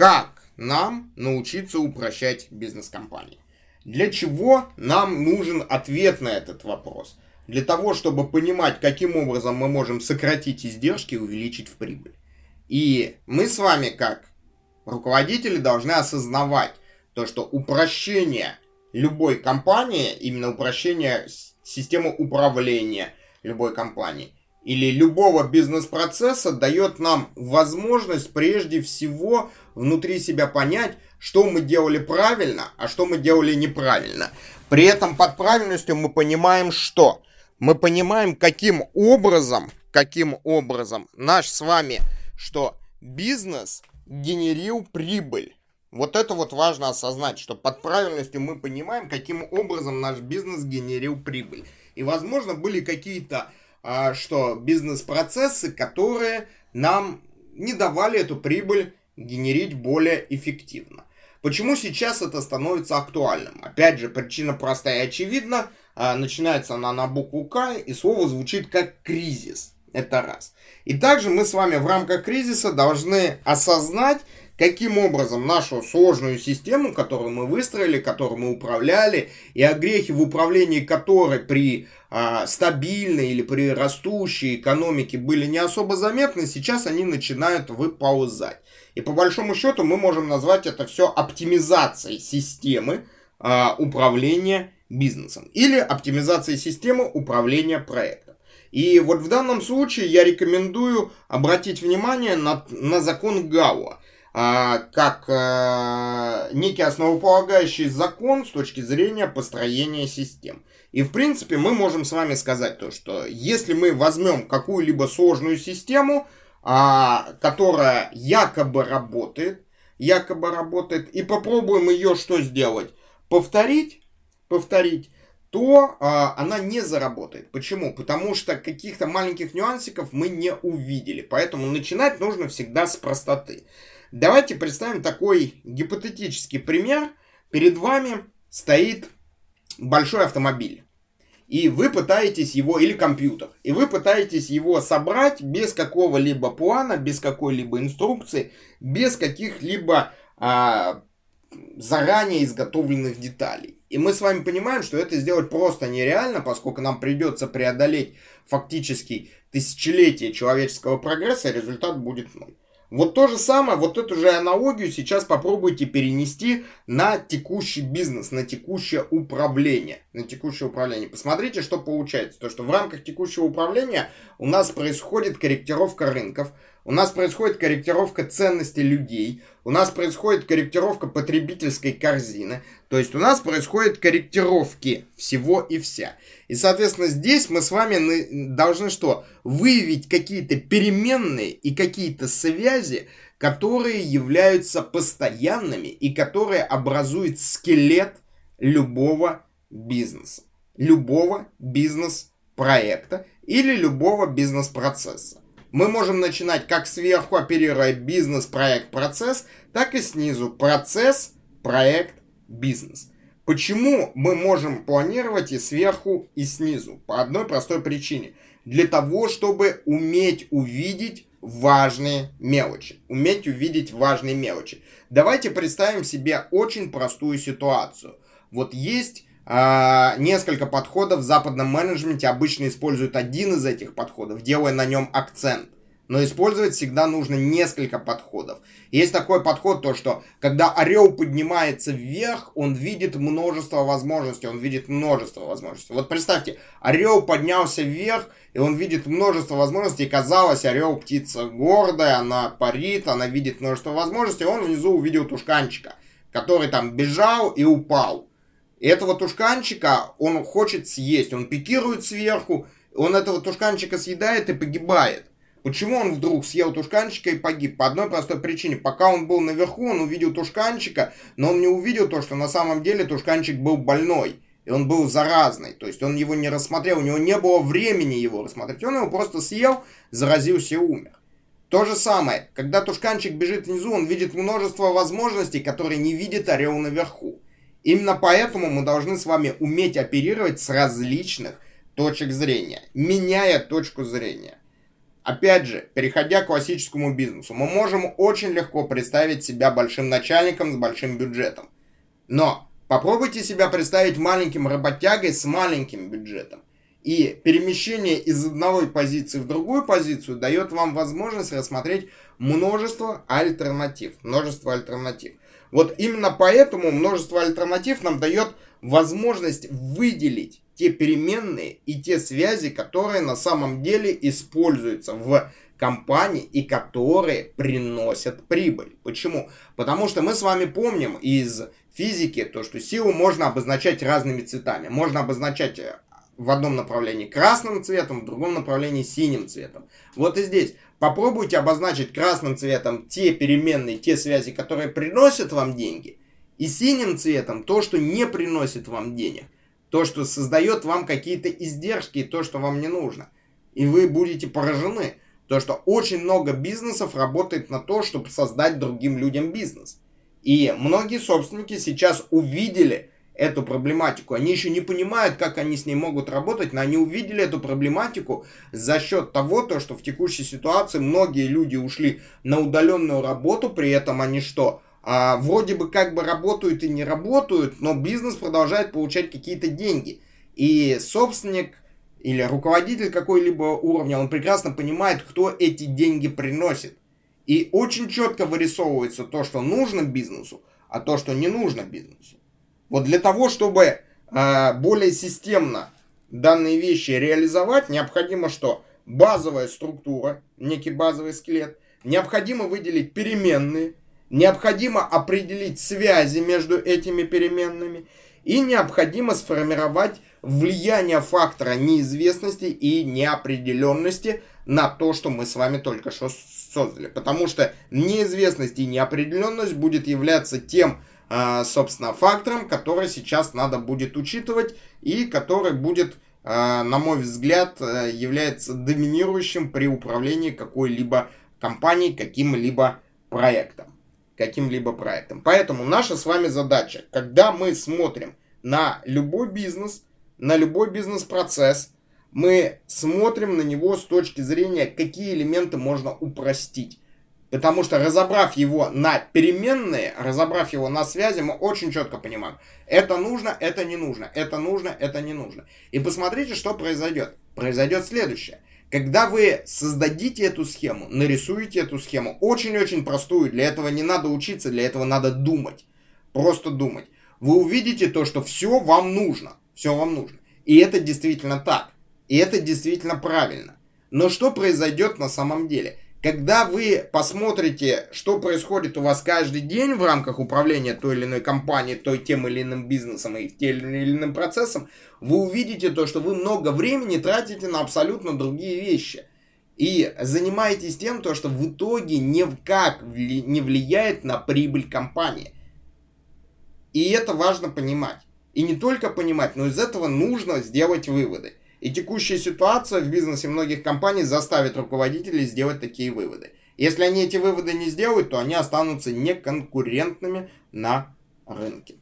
как нам научиться упрощать бизнес-компании. Для чего нам нужен ответ на этот вопрос? Для того, чтобы понимать, каким образом мы можем сократить издержки и увеличить в прибыль. И мы с вами, как руководители, должны осознавать то, что упрощение любой компании, именно упрощение системы управления любой компании или любого бизнес-процесса дает нам возможность прежде всего внутри себя понять, что мы делали правильно, а что мы делали неправильно. При этом под правильностью мы понимаем что? Мы понимаем, каким образом, каким образом наш с вами, что бизнес генерил прибыль. Вот это вот важно осознать, что под правильностью мы понимаем, каким образом наш бизнес генерил прибыль. И, возможно, были какие-то а, что бизнес-процессы, которые нам не давали эту прибыль генерить более эффективно. Почему сейчас это становится актуальным? Опять же, причина простая и очевидна. А, начинается она на букву К, и слово звучит как кризис. Это раз. И также мы с вами в рамках кризиса должны осознать, каким образом нашу сложную систему, которую мы выстроили, которую мы управляли, и огрехи в управлении которой при а, стабильной или при растущей экономике были не особо заметны, сейчас они начинают выползать. И по большому счету мы можем назвать это все оптимизацией системы а, управления бизнесом или оптимизацией системы управления проектом. И вот в данном случае я рекомендую обратить внимание на, на закон Гауа как а, некий основополагающий закон с точки зрения построения систем. И в принципе мы можем с вами сказать то, что если мы возьмем какую-либо сложную систему, а, которая якобы работает, якобы работает, и попробуем ее что сделать? Повторить, повторить, то а, она не заработает. Почему? Потому что каких-то маленьких нюансиков мы не увидели. Поэтому начинать нужно всегда с простоты. Давайте представим такой гипотетический пример. Перед вами стоит большой автомобиль. И вы пытаетесь его, или компьютер, и вы пытаетесь его собрать без какого-либо плана, без какой-либо инструкции, без каких-либо а, заранее изготовленных деталей. И мы с вами понимаем, что это сделать просто нереально, поскольку нам придется преодолеть фактически тысячелетие человеческого прогресса, и результат будет ноль. Вот то же самое, вот эту же аналогию сейчас попробуйте перенести на текущий бизнес, на текущее управление. На текущее управление. Посмотрите, что получается. То, что в рамках текущего управления у нас происходит корректировка рынков, у нас происходит корректировка ценностей людей, у нас происходит корректировка потребительской корзины, то есть у нас происходит корректировки всего и вся. И, соответственно, здесь мы с вами должны что? Выявить какие-то переменные и какие-то связи, которые являются постоянными и которые образуют скелет любого бизнеса, любого бизнес-проекта или любого бизнес-процесса мы можем начинать как сверху, оперируя бизнес, проект, процесс, так и снизу процесс, проект, бизнес. Почему мы можем планировать и сверху, и снизу? По одной простой причине. Для того, чтобы уметь увидеть важные мелочи. Уметь увидеть важные мелочи. Давайте представим себе очень простую ситуацию. Вот есть несколько подходов в западном менеджменте обычно используют один из этих подходов, делая на нем акцент. Но использовать всегда нужно несколько подходов. Есть такой подход, то что когда орел поднимается вверх, он видит множество возможностей, он видит множество возможностей. Вот представьте, орел поднялся вверх, и он видит множество возможностей. Казалось, орел птица гордая, она парит, она видит множество возможностей. Он внизу увидел тушканчика, который там бежал и упал. И этого тушканчика он хочет съесть. Он пикирует сверху, он этого тушканчика съедает и погибает. Почему он вдруг съел тушканчика и погиб? По одной простой причине. Пока он был наверху, он увидел тушканчика, но он не увидел то, что на самом деле тушканчик был больной. И он был заразный. То есть он его не рассмотрел, у него не было времени его рассмотреть. Он его просто съел, заразился и умер. То же самое, когда тушканчик бежит внизу, он видит множество возможностей, которые не видит орел наверху. Именно поэтому мы должны с вами уметь оперировать с различных точек зрения, меняя точку зрения. Опять же, переходя к классическому бизнесу, мы можем очень легко представить себя большим начальником с большим бюджетом. Но попробуйте себя представить маленьким работягой с маленьким бюджетом. И перемещение из одной позиции в другую позицию дает вам возможность рассмотреть множество альтернатив. Множество альтернатив. Вот именно поэтому множество альтернатив нам дает возможность выделить те переменные и те связи, которые на самом деле используются в компании и которые приносят прибыль. Почему? Потому что мы с вами помним из физики то, что силу можно обозначать разными цветами. Можно обозначать э, в одном направлении красным цветом, в другом направлении синим цветом. Вот и здесь попробуйте обозначить красным цветом те переменные, те связи, которые приносят вам деньги, и синим цветом то, что не приносит вам денег, то, что создает вам какие-то издержки, то, что вам не нужно. И вы будете поражены, то, что очень много бизнесов работает на то, чтобы создать другим людям бизнес. И многие собственники сейчас увидели эту проблематику. Они еще не понимают, как они с ней могут работать, но они увидели эту проблематику за счет того, то, что в текущей ситуации многие люди ушли на удаленную работу, при этом они что? а, вроде бы как бы работают и не работают, но бизнес продолжает получать какие-то деньги. И собственник или руководитель какой-либо уровня, он прекрасно понимает, кто эти деньги приносит. И очень четко вырисовывается то, что нужно бизнесу, а то, что не нужно бизнесу. Вот для того, чтобы э, более системно данные вещи реализовать, необходимо что? Базовая структура, некий базовый скелет. Необходимо выделить переменные, Необходимо определить связи между этими переменными и необходимо сформировать влияние фактора неизвестности и неопределенности на то, что мы с вами только что создали. Потому что неизвестность и неопределенность будет являться тем, собственно, фактором, который сейчас надо будет учитывать и который будет, а, на мой взгляд, э, является доминирующим при управлении какой-либо компанией, каким-либо проектом каким-либо проектом. Поэтому наша с вами задача, когда мы смотрим на любой бизнес, на любой бизнес-процесс, мы смотрим на него с точки зрения, какие элементы можно упростить. Потому что разобрав его на переменные, разобрав его на связи, мы очень четко понимаем, это нужно, это не нужно, это нужно, это не нужно. И посмотрите, что произойдет. Произойдет следующее. Когда вы создадите эту схему, нарисуете эту схему, очень-очень простую, для этого не надо учиться, для этого надо думать, просто думать, вы увидите то, что все вам нужно, все вам нужно. И это действительно так, и это действительно правильно. Но что произойдет на самом деле? Когда вы посмотрите, что происходит у вас каждый день в рамках управления той или иной компанией, той тем или иным бизнесом и тем или иным процессом, вы увидите то, что вы много времени тратите на абсолютно другие вещи. И занимаетесь тем, то, что в итоге никак не влияет на прибыль компании. И это важно понимать. И не только понимать, но из этого нужно сделать выводы. И текущая ситуация в бизнесе многих компаний заставит руководителей сделать такие выводы. Если они эти выводы не сделают, то они останутся неконкурентными на рынке.